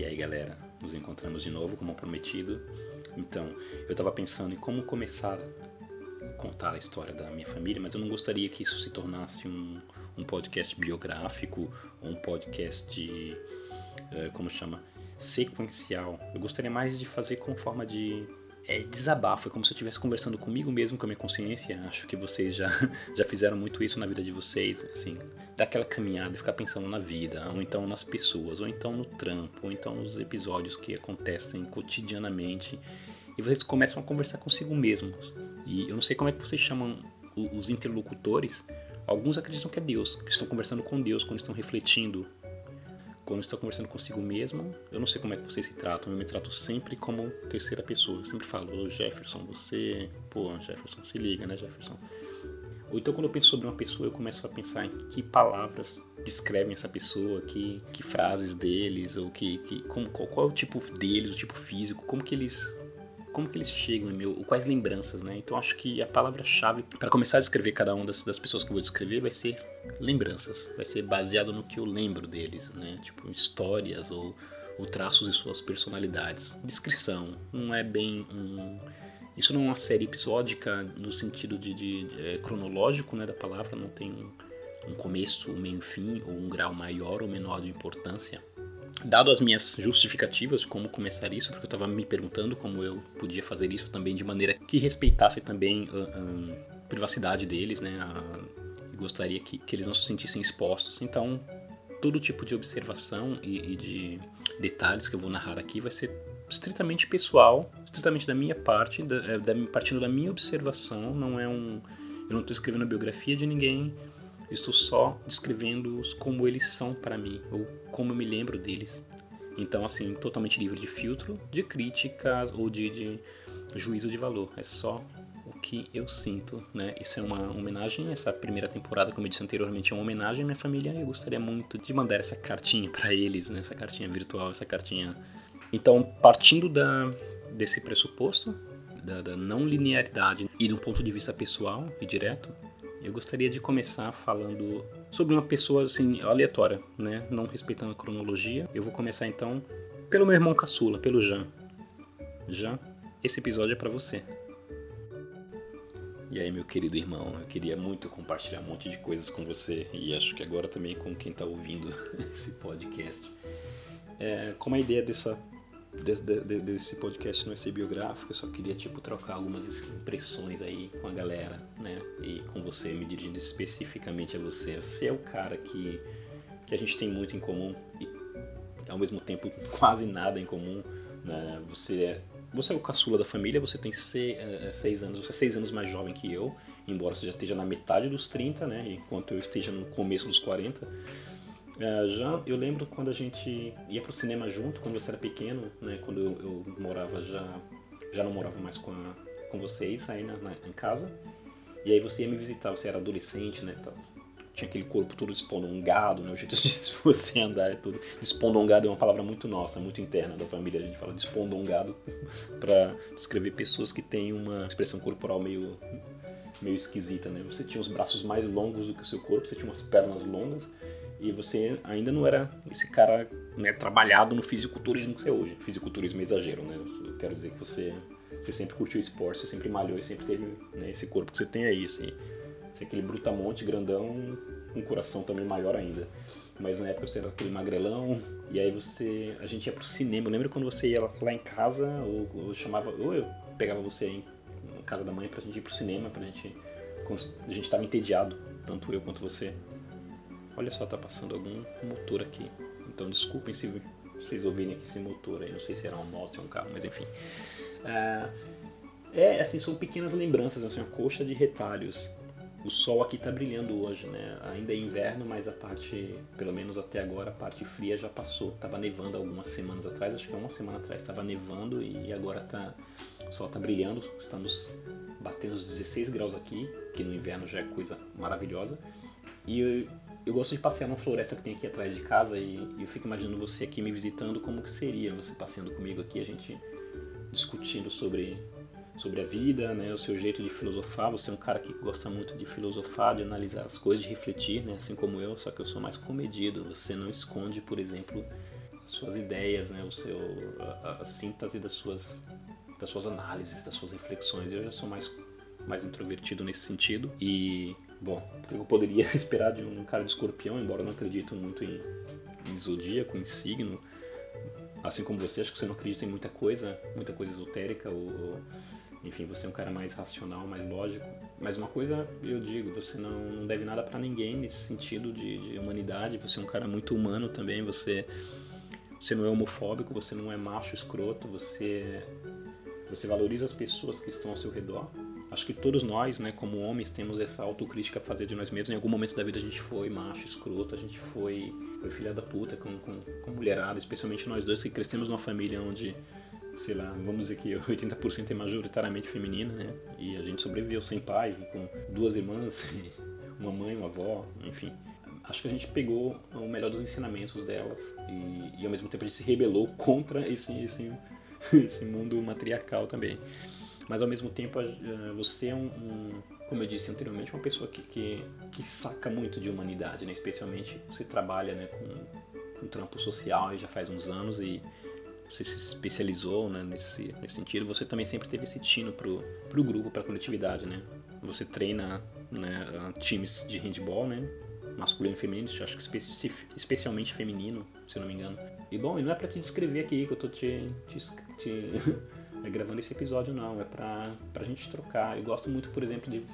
E aí, galera, nos encontramos de novo, como prometido. Então, eu estava pensando em como começar a contar a história da minha família, mas eu não gostaria que isso se tornasse um, um podcast biográfico ou um podcast de. Uh, como chama? Sequencial. Eu gostaria mais de fazer com forma de é desabafo, é como se eu estivesse conversando comigo mesmo, com a minha consciência. Acho que vocês já, já fizeram muito isso na vida de vocês, assim, dar aquela caminhada e ficar pensando na vida, ou então nas pessoas, ou então no trampo, ou então nos episódios que acontecem cotidianamente. E vocês começam a conversar consigo mesmos. E eu não sei como é que vocês chamam os interlocutores. Alguns acreditam que é Deus, que estão conversando com Deus quando estão refletindo quando estou conversando consigo mesmo, eu não sei como é que vocês se tratam, eu me trato sempre como terceira pessoa. Eu sempre falo, ô Jefferson, você. Pô, Jefferson, se liga, né, Jefferson? Ou então quando eu penso sobre uma pessoa, eu começo a pensar em que palavras descrevem essa pessoa, que, que frases deles, ou que, que como, qual, qual é o tipo deles, o tipo físico, como que eles como que eles chegam meu, quais lembranças, né? Então acho que a palavra-chave para começar a descrever cada uma das, das pessoas que eu vou descrever vai ser lembranças, vai ser baseado no que eu lembro deles, né? Tipo histórias ou, ou traços de suas personalidades. Descrição, não é bem um isso não é uma série episódica no sentido de, de, de é, cronológico, né, da palavra, não tem um, um começo, um meio, fim ou um grau maior ou menor de importância dado as minhas justificativas como começar isso, porque eu estava me perguntando como eu podia fazer isso também de maneira que respeitasse também a, a privacidade deles, né? A, gostaria que, que eles não se sentissem expostos. Então, todo tipo de observação e, e de detalhes que eu vou narrar aqui vai ser estritamente pessoal, estritamente da minha parte, da, é, da, partindo da minha observação. Não é um, eu não estou escrevendo a biografia de ninguém. estou só descrevendo-os como eles são para mim ou como eu me lembro deles. Então, assim, totalmente livre de filtro, de críticas ou de, de juízo de valor. É só o que eu sinto, né? Isso é uma homenagem, essa primeira temporada, como eu disse anteriormente, é uma homenagem à minha família. Eu gostaria muito de mandar essa cartinha para eles, né? Essa cartinha virtual, essa cartinha. Então, partindo da, desse pressuposto, da, da não linearidade e do ponto de vista pessoal e direto, eu gostaria de começar falando sobre uma pessoa assim aleatória, né? Não respeitando a cronologia. Eu vou começar então pelo meu irmão caçula, pelo Jean. Jean, esse episódio é para você. E aí, meu querido irmão, eu queria muito compartilhar um monte de coisas com você e acho que agora também com quem está ouvindo esse podcast. É, como a ideia dessa de, de, desse podcast não é ser biográfico, eu só queria tipo trocar algumas impressões aí com a galera, né? E com você, me dirigindo especificamente a você. Você é o cara que, que a gente tem muito em comum e ao mesmo tempo quase nada em comum. Né? Você é você é o caçula da família, você tem seis, é, seis anos, você é seis anos mais jovem que eu, embora você já esteja na metade dos 30, né? Enquanto eu esteja no começo dos 40. É, já eu lembro quando a gente ia pro cinema junto, quando você era pequeno, né? Quando eu, eu morava já já não morava mais com, a, com vocês aí na, na, em casa. E aí você ia me visitar, você era adolescente, né? tinha aquele corpo todo despondongado, né? O jeito de você andar é tudo. Despondongado é uma palavra muito nossa, muito interna da família. A gente fala despondongado para descrever pessoas que têm uma expressão corporal meio meio esquisita, né? Você tinha os braços mais longos do que o seu corpo, você tinha umas pernas longas e você ainda não era esse cara né, trabalhado no fisiculturismo que você é hoje. Fisiculturismo é exagero, né? Eu quero dizer que você, você sempre curtiu esporte, você sempre malhou e sempre teve né, esse corpo que você tem aí, assim. Você é aquele brutamonte grandão, com um coração também maior ainda. Mas na época você era aquele magrelão, e aí você. A gente ia pro cinema. Eu lembro quando você ia lá em casa, ou, ou chamava. Ou eu pegava você aí na casa da mãe pra gente ir pro cinema, pra gente. A gente tava entediado, tanto eu quanto você. Olha só, tá passando algum motor aqui. Então desculpem se vocês ouvirem esse motor aí. Não sei se era um moto ou um carro, mas enfim. É, é, assim, são pequenas lembranças, assim, uma coxa de retalhos. O sol aqui tá brilhando hoje, né? Ainda é inverno, mas a parte, pelo menos até agora, a parte fria já passou. Tava nevando algumas semanas atrás, acho que uma semana atrás tava nevando e agora tá, o sol tá brilhando. Estamos batendo os 16 graus aqui, que no inverno já é coisa maravilhosa. E eu gosto de passear numa floresta que tem aqui atrás de casa e, eu fico imaginando você aqui me visitando, como que seria você passeando comigo aqui, a gente discutindo sobre, sobre a vida, né, o seu jeito de filosofar. Você é um cara que gosta muito de filosofar, de analisar as coisas, de refletir, né, assim como eu, só que eu sou mais comedido. Você não esconde, por exemplo, suas ideias, né? O seu, a, a, síntese das suas, das suas análises, das suas reflexões. Eu já sou mais, mais introvertido nesse sentido. E, bom, o que eu poderia esperar de um cara de escorpião, embora eu não acredito muito em, em zodíaco, em signo, assim como você, acho que você não acredita em muita coisa, muita coisa esotérica, ou, enfim, você é um cara mais racional, mais lógico. Mas uma coisa eu digo, você não, não deve nada para ninguém nesse sentido de, de, humanidade, você é um cara muito humano também, você, você não é homofóbico, você não é macho escroto, você, você valoriza as pessoas que estão ao seu redor. Acho que todos nós, né, como homens, temos essa autocrítica a fazer de nós mesmos. Em algum momento da vida a gente foi macho, escroto, a gente foi foi filha da puta com, com, com mulherada, especialmente nós dois que crescemos numa família onde, sei lá, vamos dizer que 80% é majoritariamente feminina, né? E a gente sobreviveu sem pai, com duas irmãs, uma mãe, uma avó, enfim. Acho que a gente pegou o melhor dos ensinamentos delas e, e ao mesmo tempo a gente se rebelou contra esse, esse, esse mundo matriarcal também. Mas ao mesmo tempo você é um, um como eu disse anteriormente, uma pessoa que, que, que saca muito de humanidade, né? Especialmente você trabalha né, com, com trampo social já faz uns anos e você se especializou né, nesse, nesse sentido. Você também sempre teve esse tino pro, pro grupo, pra coletividade, né? Você treina né, times de handball, né? Masculino e feminino, acho que especi especialmente feminino, se não me engano. E bom, e não é pra te descrever aqui que eu tô te, te, te é gravando esse episódio, não. É pra, pra gente trocar. Eu gosto muito, por exemplo, de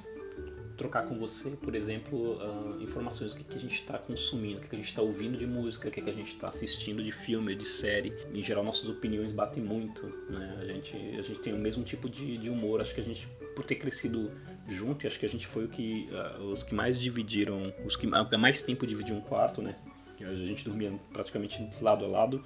trocar com você, por exemplo, uh, informações do que, que a gente está consumindo, o que, que a gente está ouvindo de música, o que, que a gente está assistindo de filme, de série. Em geral, nossas opiniões batem muito, né? A gente, a gente tem o mesmo tipo de, de humor. Acho que a gente, por ter crescido junto, acho que a gente foi o que, uh, os que mais dividiram, os que mais tempo dividiu um quarto, né? A gente dormia praticamente lado a lado.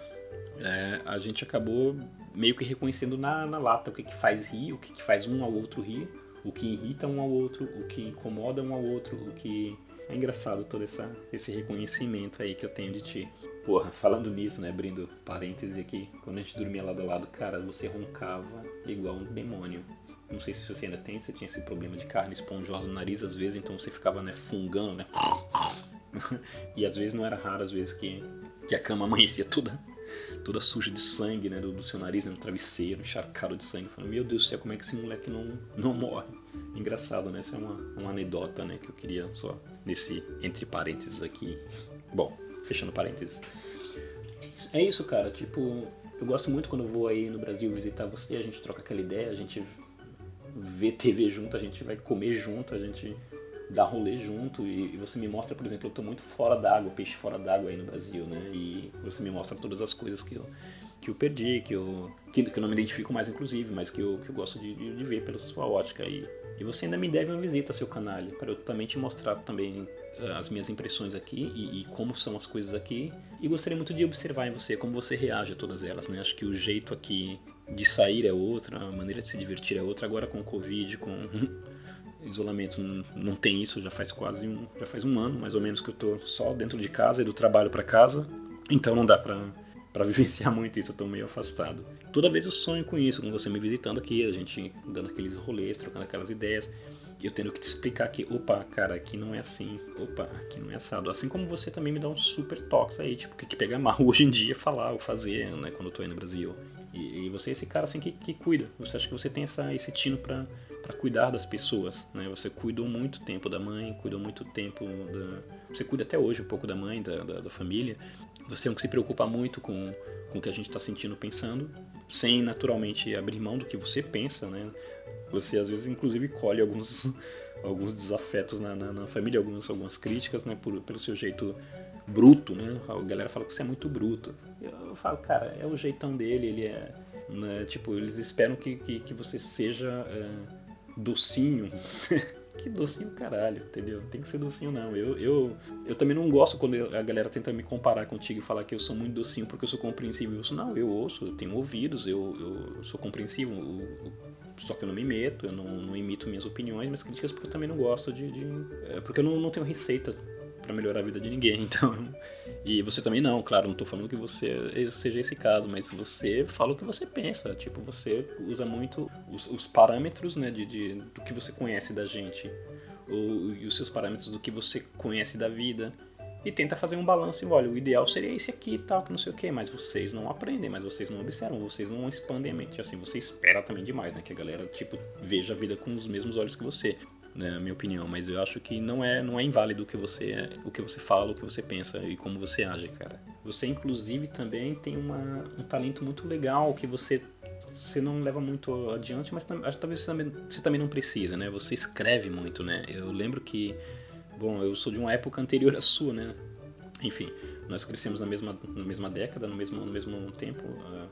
É, a gente acabou meio que reconhecendo na, na lata o que, que faz rir, o que, que faz um ao outro rir, o que irrita um ao outro, o que incomoda um ao outro, o que. É engraçado todo essa, esse reconhecimento aí que eu tenho de ti. Porra, falando nisso, né, abrindo parêntese aqui, quando a gente dormia lado a lado, cara, você roncava igual um demônio. Não sei se você ainda tem, você tinha esse problema de carne esponjosa no nariz às vezes, então você ficava, né, fungando, né? e às vezes não era raro, às vezes que, que a cama amanhecia toda toda suja de sangue, né, do, do seu nariz, né, no travesseiro, encharcado de sangue. Falando, meu Deus do céu, como é que esse moleque não, não morre? Engraçado, né? Essa é uma, uma anedota, né, que eu queria só nesse entre parênteses aqui. Bom, fechando parênteses. É isso, cara. Tipo, eu gosto muito quando eu vou aí no Brasil visitar você, a gente troca aquela ideia, a gente vê TV junto, a gente vai comer junto, a gente dar rolê junto e, e, você me mostra, por exemplo, eu estou muito fora d'água, peixe fora d'água aí no Brasil, né? E você me mostra todas as coisas que eu, que eu perdi, que eu, que, que eu não me identifico mais, inclusive, mas que eu, que eu gosto de, de ver pela sua ótica. E, e você ainda me deve uma visita seu canal, para eu também te mostrar também uh, as minhas impressões aqui e, e, como são as coisas aqui. E gostaria muito de observar em você como você reage a todas elas, né? Acho que o jeito aqui de sair é outra, a maneira de se divertir é outra. Agora com o Covid, com isolamento não tem isso, já faz quase um, já faz um ano mais ou menos que eu tô só dentro de casa e do trabalho para casa, então não dá para para vivenciar muito isso, eu tô meio afastado. Toda vez eu sonho com isso, com você me visitando aqui, a gente dando aqueles rolês, trocando aquelas ideias, e eu tendo que te explicar que, opa, cara, aqui não é assim, opa, aqui não é assado. Assim como você também me dá um super toque aí, tipo, o que, que pega mal hoje em dia falar ou fazer, né, quando eu tô aí no Brasil. E, e você é esse cara assim que, que cuida, você acha que você tem essa, esse tino para para cuidar das pessoas, né? Você cuidou muito tempo da mãe, cuidou muito tempo da... Você cuida até hoje um pouco da mãe, da, da, da família. Você é um que se preocupa muito com, com o que a gente está sentindo, pensando, sem naturalmente abrir mão do que você pensa, né? Você às vezes inclusive colhe alguns alguns desafetos na, na, na família, algumas, algumas críticas, né? Por, pelo seu jeito bruto, né? A galera fala que você é muito bruto. Eu, falo, cara, é o jeitão dele, ele é... Né? Tipo, eles esperam que, que, que você seja... É, docinho. que docinho caralho, entendeu? Tem que ser docinho não. Eu, eu, eu também não gosto quando a galera tenta me comparar contigo e falar que eu sou muito docinho porque eu sou compreensível. Eu sou, não, eu ouço, eu tenho ouvidos, eu, eu sou compreensivo. Eu, eu, só que eu não me meto, eu não, não imito minhas opiniões, minhas críticas porque eu também não gosto de. de é, porque eu não, não tenho receita para melhorar a vida de ninguém. Então, e você também não, claro, não estou falando que você seja esse caso, mas você fala o que você pensa. Tipo, você usa muito os, os parâmetros, né, de, de, do que você conhece da gente, ou, e os seus parâmetros do que você conhece da vida. e tenta fazer um balanço. Olha, o ideal seria esse aqui e tal, que não sei o que, mas vocês não aprendem, mas vocês não observam, vocês não expandem a mente. Assim, você espera também demais, né? Que a galera, tipo, veja a vida com os mesmos olhos que você, né? minha opinião. Mas eu acho que não é, não é inválido o que você, o que você fala, o que você pensa e como você age, cara. Você, inclusive, também tem uma, um talento muito legal que você você não leva muito adiante, mas acho talvez você também, você também não precisa, né? Você escreve muito, né? Eu lembro que Bom, eu sou de uma época anterior à sua, né? Enfim, nós crescemos na mesma, na mesma década, no mesmo, no mesmo tempo. Uh,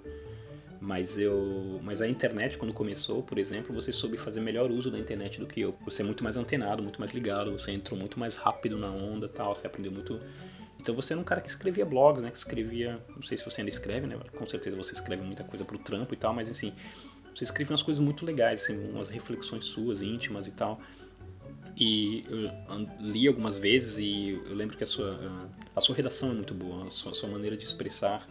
mas eu, mas a internet quando começou, por exemplo, você soube fazer melhor uso da internet do que eu. Você é muito mais antenado, muito mais ligado, você entrou muito mais rápido na onda, tal, você aprendeu muito. Então você era um cara que escrevia blogs, né? Que escrevia, não sei se você ainda escreve, né? Com certeza você escreve muita coisa pro trampo e tal, mas assim, você escreve umas coisas muito legais, assim, umas reflexões suas íntimas e tal. E eu li algumas vezes e eu lembro que a sua, a sua redação é muito boa, a sua, a sua maneira de expressar.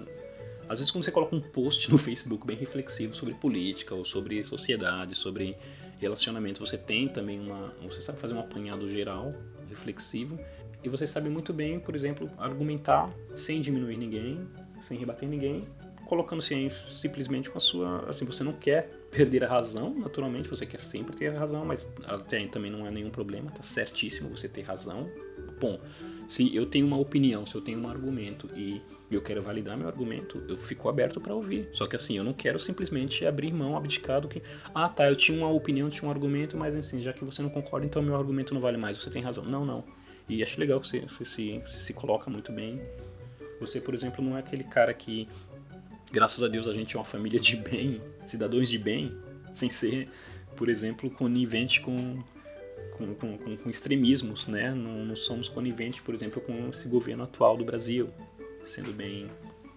Às vezes quando você coloca um post no Facebook bem reflexivo sobre política ou sobre sociedade, sobre relacionamento, você tem também uma... Você sabe fazer um apanhado geral, reflexivo, e você sabe muito bem, por exemplo, argumentar sem diminuir ninguém, sem rebater ninguém, colocando-se simplesmente com a sua... Assim, você não quer perder a razão, naturalmente, você quer sempre ter a razão, mas até também não é nenhum problema, tá certíssimo você ter razão. Bom, se eu tenho uma opinião, se eu tenho um argumento e eu quero validar meu argumento, eu fico aberto para ouvir. Só que assim, eu não quero simplesmente abrir mão, abdicar do que, ah tá, eu tinha uma opinião, tinha um argumento, mas assim, já que você não concorda, então meu argumento não vale mais, você tem razão. Não, não. E acho legal que você, você, você se coloca muito bem. Você, por exemplo, não é aquele cara que graças a Deus a gente é uma família de bem, cidadãos de bem, sem ser, por exemplo, conivente com, com, com, com extremismos, né? Não, não, somos coniventes, por exemplo, com esse governo atual do Brasil, sendo bem,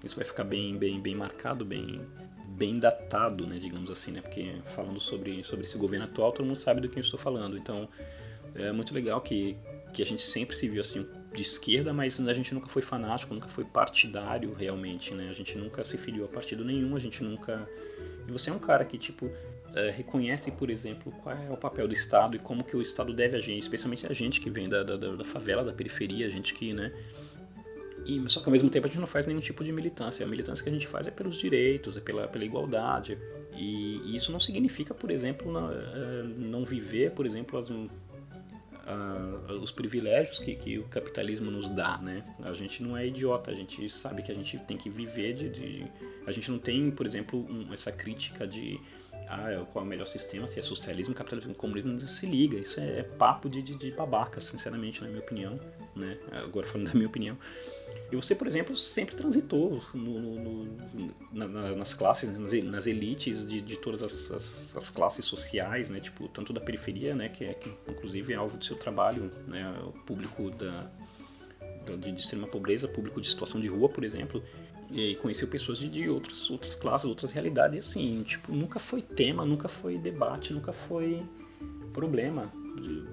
isso vai ficar bem, bem, bem marcado, bem, bem datado, né? Digamos assim, né? Porque falando sobre, sobre esse governo atual, todo mundo sabe do que eu estou falando. Então, é muito legal que, que a gente sempre se viu assim de esquerda, mas a gente nunca foi fanático, nunca foi partidário realmente, né? A gente nunca se filiou a partido nenhum, a gente nunca. E você é um cara que, tipo, é, reconhece, por exemplo, qual é o papel do Estado e como que o Estado deve agir, especialmente a gente que vem da, da, da favela, da periferia, a gente que, né? E, só que ao mesmo tempo a gente não faz nenhum tipo de militância. A militância que a gente faz é pelos direitos, é pela, pela igualdade. E, e isso não significa, por exemplo, não, é, não viver, por exemplo, as, uh, os privilégios que, que o capitalismo nos dá, né? A gente não é idiota, a gente sabe que a gente tem que viver de... de a gente não tem, por exemplo, um, essa crítica de ah, qual é o melhor sistema, se é socialismo, capitalismo, comunismo, não se liga. Isso é papo de, de, de babaca, sinceramente, na minha opinião. Né? Agora falando da minha opinião. E você, por exemplo, sempre transitou no, no, no, na, nas classes, né? nas, nas elites de, de todas as, as, as, classes sociais, né? Tipo, tanto da periferia, né? Que é que, inclusive é alvo do seu trabalho, né? O público da, de, de extrema pobreza, público de situação de rua, por exemplo, e conheceu pessoas de, de outras, outras classes, outras realidades, e assim, tipo, nunca foi tema, nunca foi debate, nunca foi problema.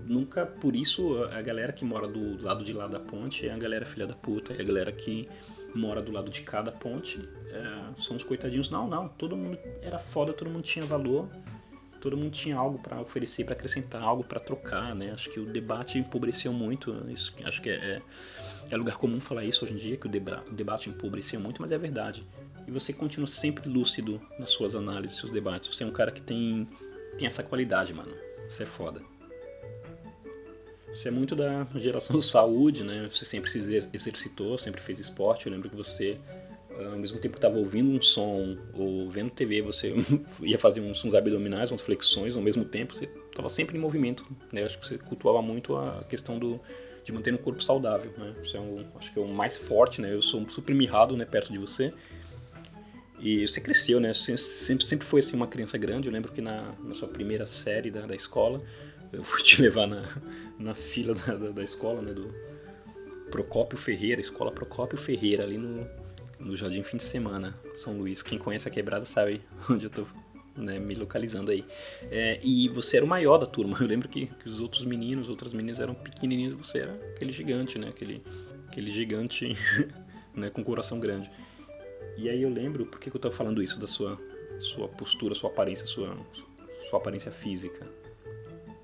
Nunca, por isso, a galera que mora do lado de lá da ponte é a galera filha da puta, é a galera que mora do lado de cada ponte é, são os coitadinhos. Não, não, todo mundo era foda, todo mundo tinha valor, todo mundo tinha algo para oferecer, para acrescentar, algo para trocar, né? Acho que o debate empobreceu muito, isso, acho que é, é, é, lugar comum falar isso hoje em dia, que o, o debate empobreceu muito, mas é verdade. E você continua sempre lúcido nas suas análises, seus debates. Você é um cara que tem, tem essa qualidade, mano. Você é foda. Você é muito da geração saúde, né? Você sempre se exercitou, sempre fez esporte. Eu lembro que você, ao mesmo tempo que estava ouvindo um som ou vendo TV, você ia fazer uns, uns abdominais, umas flexões ao mesmo tempo. Você estava sempre em movimento, né? Acho que você cultuava muito a questão do, de manter o corpo saudável, né? Você é um, acho que é o mais forte, né? Eu sou super mirrado, né? Perto de você. E você cresceu, né? Sempre, sempre foi assim uma criança grande. Eu lembro que na, na sua primeira série da, da escola, eu fui te levar na, na fila da, da, da, escola, né? Do Procópio Ferreira, escola Procópio Ferreira, ali no, no Jardim Fim de Semana, São Luís. Quem conhece a quebrada sabe onde eu tô né, me localizando aí. É, e você era o maior da turma. Eu lembro que, que os outros meninos, outras meninas eram pequenininhos, você era aquele gigante, né? Aquele, aquele gigante né, com coração grande. E aí eu lembro, por que, que eu estava falando isso da sua, sua postura, sua aparência, sua, sua aparência física?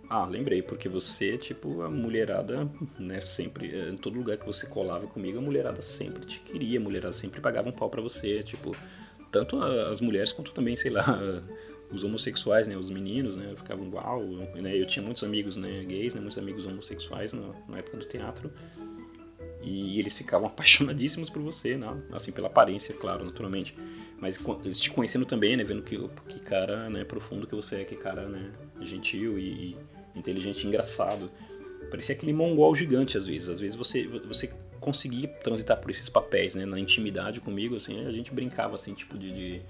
Ah, lembrei, porque você, tipo, a mulherada, né, sempre, eh, em todo lugar que você colava comigo, a mulherada sempre te queria, a mulherada sempre pagava um pau pra você, tipo, tanto as mulheres quanto também, sei lá, os homossexuais, né, os meninos, né, ficavam uau, né, eu tinha muitos amigos, né, gays, né, muitos amigos homossexuais na, na época do teatro, e eles ficavam apaixonadíssimos por você, né, assim, pela aparência, claro, naturalmente, mas eles te conhecendo também, né, vendo que, que cara, né, profundo que você é, que cara, né, gentil e, e inteligente engraçado, parecia aquele mongol gigante às vezes, às vezes você, você conseguia transitar por esses papéis, né, na intimidade comigo, assim, a gente brincava, assim, tipo de, de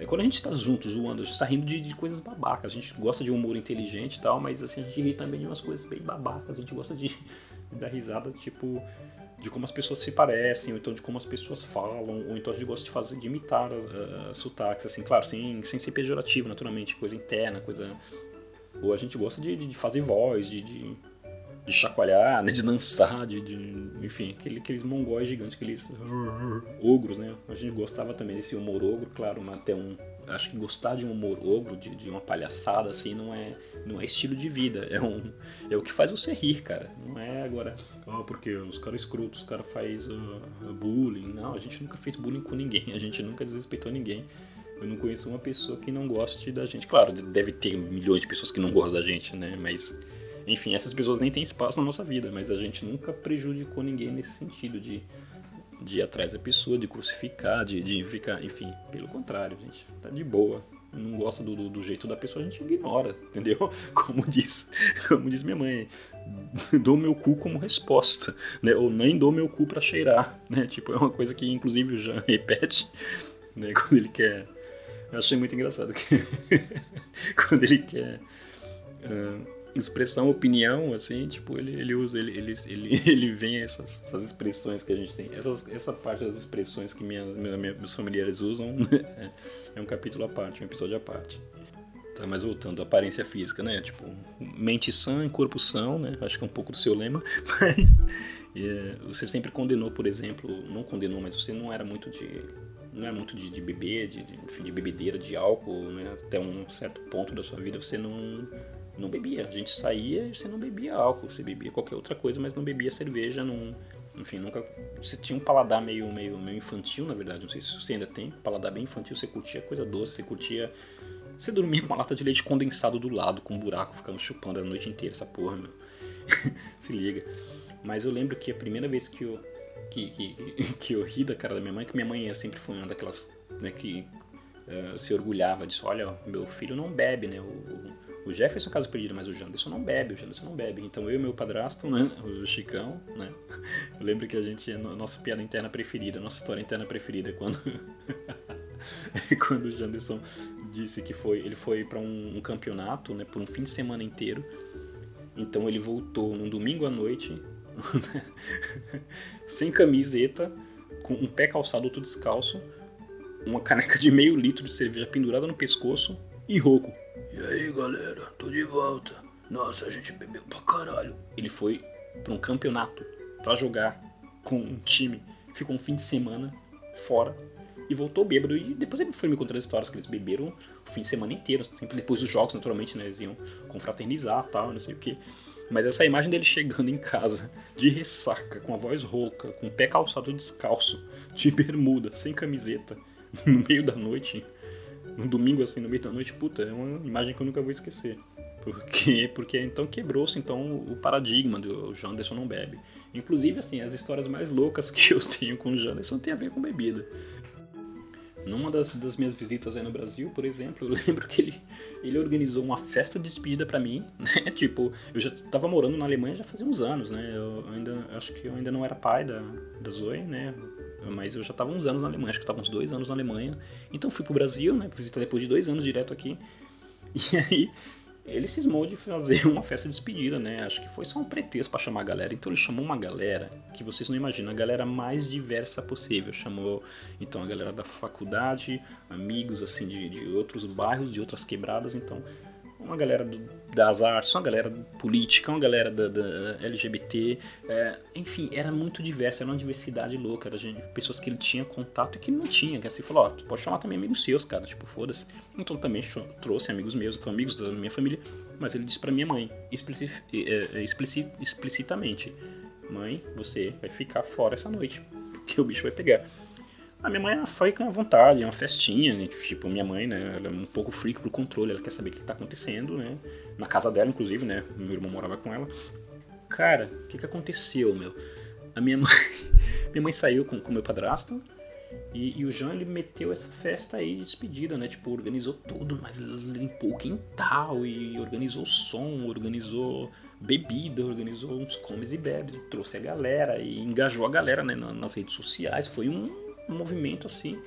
é, quando a gente está junto, zoando, a gente está rindo de, de, coisas babacas. A gente gosta de um humor inteligente e tal, mas assim, a gente ri também de umas coisas bem babacas. A gente gosta de, de dar risada, tipo, de como as pessoas se parecem, ou então de como as pessoas falam, ou então a gente gosta de fazer, de imitar uh, sotaques, assim, claro, sem, sem ser pejorativo, naturalmente, coisa interna, coisa. Ou a gente gosta de, de fazer voz, de, de de chacoalhar, né, de dançar, de, de enfim, aquele, aqueles mongóis gigantes, aqueles ogros, né? A gente gostava também desse humor ogro, claro, mas até um, acho que gostar de um humor ogro, de, de uma palhaçada assim, não é, não é estilo de vida, é um, é o que faz você rir, cara. Não é agora, oh, porque os caras escrotos, os caras faz uh, bullying. Não, a gente nunca fez bullying com ninguém, a gente nunca desrespeitou ninguém. Eu não conheço uma pessoa que não goste da gente. Claro, deve ter milhões de pessoas que não gostam da gente, né? Mas enfim, essas pessoas nem têm espaço na nossa vida, mas a gente nunca prejudicou ninguém nesse sentido de, de ir atrás da pessoa, de crucificar, de, de ficar, enfim, pelo contrário, gente tá de boa. Não gosta do, do, do, jeito da pessoa, a gente ignora, entendeu? Como diz, como diz minha mãe, dou meu cu como resposta, né? Ou nem dou meu cu para cheirar, né? Tipo, é uma coisa que inclusive o Jean repete, né? Quando ele quer. Eu achei muito engraçado que quando ele quer. Uh, expressão, opinião, assim, tipo, ele, ele usa, ele, ele, ele, ele vem essas, essas expressões que a gente tem. Essas, essa parte das expressões que minha, minha, meus familiares usam né, é um capítulo à parte, um episódio à parte. Tá, mas voltando, aparência física, né? Tipo, mente sã, corpo são, né? Acho que é um pouco do seu lema, mas é, você sempre condenou, por exemplo, não condenou, mas você não era muito de não é muito de, de beber, de, de, enfim, de bebedeira, de álcool, né? Até um certo ponto da sua vida você não não bebia. A gente saía e você não bebia álcool, você bebia qualquer outra coisa, mas não bebia cerveja, não, enfim, nunca. Você tinha um paladar meio, meio, meio infantil, na verdade. Não sei se você ainda tem. Paladar bem infantil, você curtia coisa doce, você curtia. Você dormia com uma lata de leite condensado do lado, com um buraco, ficando chupando a noite inteira, essa porra, meu. se liga. Mas eu lembro que a primeira vez que eu, que, que, que eu ri da cara da minha mãe, que minha mãe sempre foi uma daquelas né, que uh, se orgulhava disso. Olha, meu filho não bebe, né? O, o Jefferson é caso perdido, mas o Janderson não bebe, o Janderson não bebe. Então eu e meu padrasto, né, o Chicão, né, eu lembro que a gente, a nossa piada interna preferida, a nossa história interna preferida, é quando, quando o Janderson disse que foi, ele foi para um, um, campeonato, né, por um fim de semana inteiro. Então ele voltou num domingo à noite, sem camiseta, com um pé calçado, outro descalço, uma caneca de meio litro de cerveja pendurada no pescoço e rouco. E aí galera, tô de volta. Nossa, a gente bebeu pra caralho. Ele foi pra um campeonato para jogar com um time. Ficou um fim de semana fora e voltou bêbado. E depois ele foi me contando histórias que eles beberam o fim de semana inteiro. Sempre depois dos jogos, naturalmente, né? Eles iam confraternizar tal, não sei o que. Mas essa imagem dele chegando em casa, de ressaca, com a voz rouca, com o pé calçado descalço, de bermuda, sem camiseta, no meio da noite, um domingo assim no meio da noite, puta, é uma imagem que eu nunca vou esquecer. Porque, porque então quebrou-se então o paradigma do Janderson não bebe. Inclusive, assim, as histórias mais loucas que eu tenho com o Janderson tem a ver com bebida. Numa das, das minhas visitas aí no Brasil, por exemplo, eu lembro que ele, ele organizou uma festa de despedida para mim, né? Tipo, eu já tava morando na Alemanha já fazia uns anos, né? Eu ainda, acho que eu ainda não era pai da, da Zoe, né? mas eu já estava uns anos na Alemanha, acho que estava uns dois anos na Alemanha. Então fui pro Brasil, né? Visitar depois de dois anos direto aqui. E aí ele cismou de fazer uma festa de despedida, né? Acho que foi só um pretexto para chamar a galera. Então ele chamou uma galera que vocês não imaginam, a galera mais diversa possível. Chamou então a galera da faculdade, amigos assim de, de outros bairros, de outras quebradas. Então uma galera do, das artes, uma galera política, uma galera da, da LGBT, é, enfim, era muito diverso, era uma diversidade louca, era gente, pessoas que ele tinha contato e que não tinha, que assim, falou, ó, pode chamar também amigos seus, cara, tipo, foda-se. Então também trouxe amigos meus, então amigos da minha família, mas ele disse pra minha mãe, explicit, é, é, explicit, explicitamente, mãe, você vai ficar fora essa noite, porque o bicho vai pegar. A minha mãe foi com a vontade, é uma festinha, né? tipo, minha mãe, né, ela é um pouco freak pro controle, ela quer saber o que tá acontecendo, né, na casa dela, inclusive, né, meu irmão morava com ela. Cara, o que que aconteceu, meu? A minha mãe, minha mãe saiu com o meu padrasto, e, e, o Jean, ele meteu essa festa aí de despedida, né, tipo, organizou tudo, mas limpou o quintal, e organizou som, organizou bebida, organizou uns comes e bebes, e trouxe a galera, e engajou a galera, né, nas redes sociais, foi um um movimento assim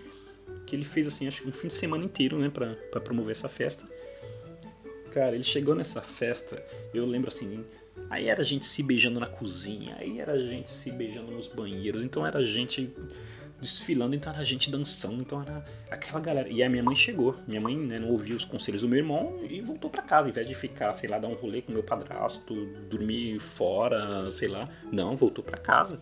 que ele fez assim, acho que um fim de semana inteiro, né, para promover essa festa. Cara, ele chegou nessa festa, eu lembro assim, aí era gente se beijando na cozinha, aí era gente se beijando nos banheiros, então era gente desfilando, então era gente dançando, então era aquela galera. E a minha mãe chegou, minha mãe né, não ouviu os conselhos do meu irmão e voltou para casa, em vez de ficar, sei lá, dar um rolê com meu padrasto, dormir fora, sei lá, não, voltou para casa.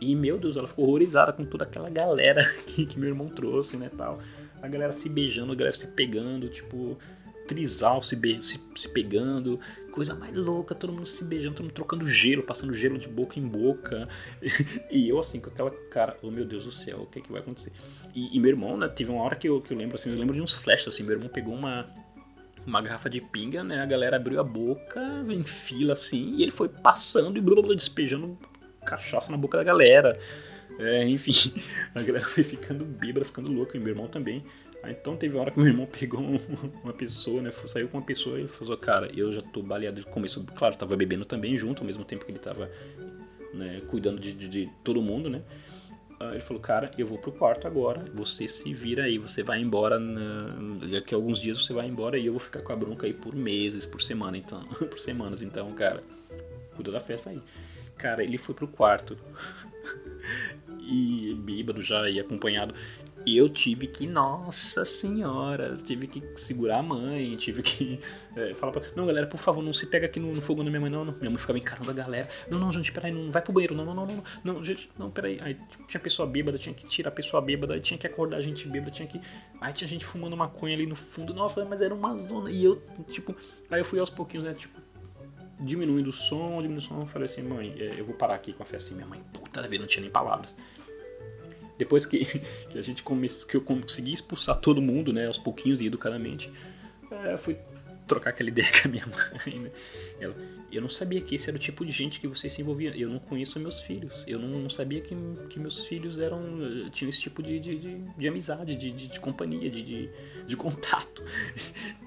E, meu Deus, ela ficou horrorizada com toda aquela galera que, que meu irmão trouxe, né, tal. A galera se beijando, a galera se pegando, tipo, trisal se, se, se, pegando, coisa mais louca, todo mundo se beijando, todo mundo trocando gelo, passando gelo de boca em boca. e eu, assim, com aquela cara, oh meu Deus do céu, o que é que vai acontecer? E, e meu irmão, né, teve uma hora que eu, que eu lembro, assim, eu lembro de uns flashes, assim, meu irmão pegou uma, uma garrafa de pinga, né? A galera abriu a boca em fila assim, e ele foi passando e blá, blá, despejando cachaça na boca da galera. É, enfim, a galera foi ficando bêbada, ficando louca, e meu irmão também. Aí, então teve uma hora que meu irmão pegou uma pessoa, né? Saiu com uma pessoa e falou, cara, eu já tô baleado de começo. Claro, tava bebendo também junto, ao mesmo tempo que ele tava né, cuidando de, de, de, todo mundo, né? Ele falou, cara, eu vou pro quarto agora, você se vira aí, você vai embora, na... daqui a alguns dias você vai embora e eu vou ficar com a bronca aí por meses, por semana, então, por semanas, então, cara, cuida da festa aí. Cara, ele foi pro quarto. e bêbado já e acompanhado. E eu tive que, nossa senhora, tive que segurar a mãe, tive que é, falar pra. Não, galera, por favor, não se pega aqui no, no da minha mãe, não, não. Minha mãe ficava encarando a galera. Não, não, gente, peraí, não vai pro banheiro, não, não, não, não, não, gente, não, peraí. Aí tinha pessoa bêbada, tinha que tirar a pessoa bêbada, aí tinha que acordar a gente bêbada, tinha que. Aí tinha gente fumando maconha ali no fundo, nossa, mas era uma zona. E eu, tipo, aí eu fui aos pouquinhos, né, tipo, diminuindo o som, diminuindo o som. Eu falei assim, mãe, é, eu vou parar aqui com a festa. E minha mãe, puta vida, não tinha nem palavras. Depois que, que a gente come, que eu consegui expulsar todo mundo, né, aos pouquinhos e educadamente, é, fui trocar aquela ideia com a minha mãe, né? Ela, eu não sabia que esse era o tipo de gente que você se envolvia. Eu não conheço meus filhos. Eu não, não sabia que, que meus filhos eram tinham esse tipo de, de, de, de amizade, de, de, de, companhia, de, de, de contato.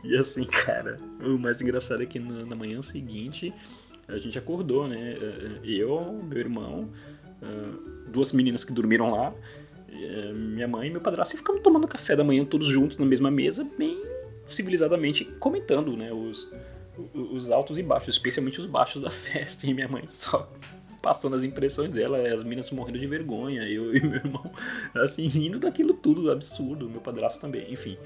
E assim, cara, o mais engraçado é que na, na manhã seguinte a gente acordou, né? Eu, meu irmão, duas meninas que dormiram lá, minha mãe e meu padrasto, e ficamos tomando café da manhã todos juntos na mesma mesa, bem civilizadamente comentando, né? Os, os altos e baixos, especialmente os baixos da festa, e minha mãe só passando as impressões dela, as meninas morrendo de vergonha, eu e meu irmão, assim, rindo daquilo tudo, absurdo, meu padrasto também, enfim.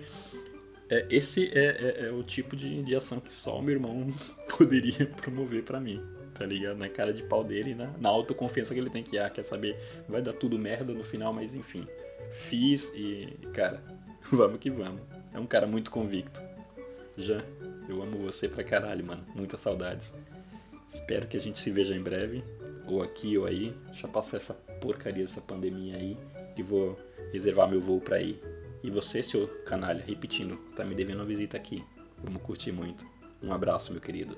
É, esse é, é, é, o tipo de, de ação que só meu irmão poderia promover para mim, tá ligado? Na cara de pau dele, na, na autoconfiança que ele tem que, ah, quer saber, vai dar tudo merda no final, mas enfim, fiz e, cara, vamos que vamos. É um cara muito convicto. Já, eu amo você pra caralho, mano. Muitas saudades. Espero que a gente se veja em breve, ou aqui ou aí. Já passar essa porcaria dessa pandemia aí e vou reservar meu voo pra ir. E você, seu canalha, repetindo, tá me devendo uma visita aqui. Vamos curtir muito. Um abraço, meu querido.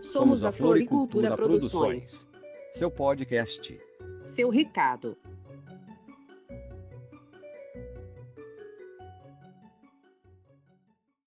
Somos a Floricultura Produções. Seu podcast. Seu recado.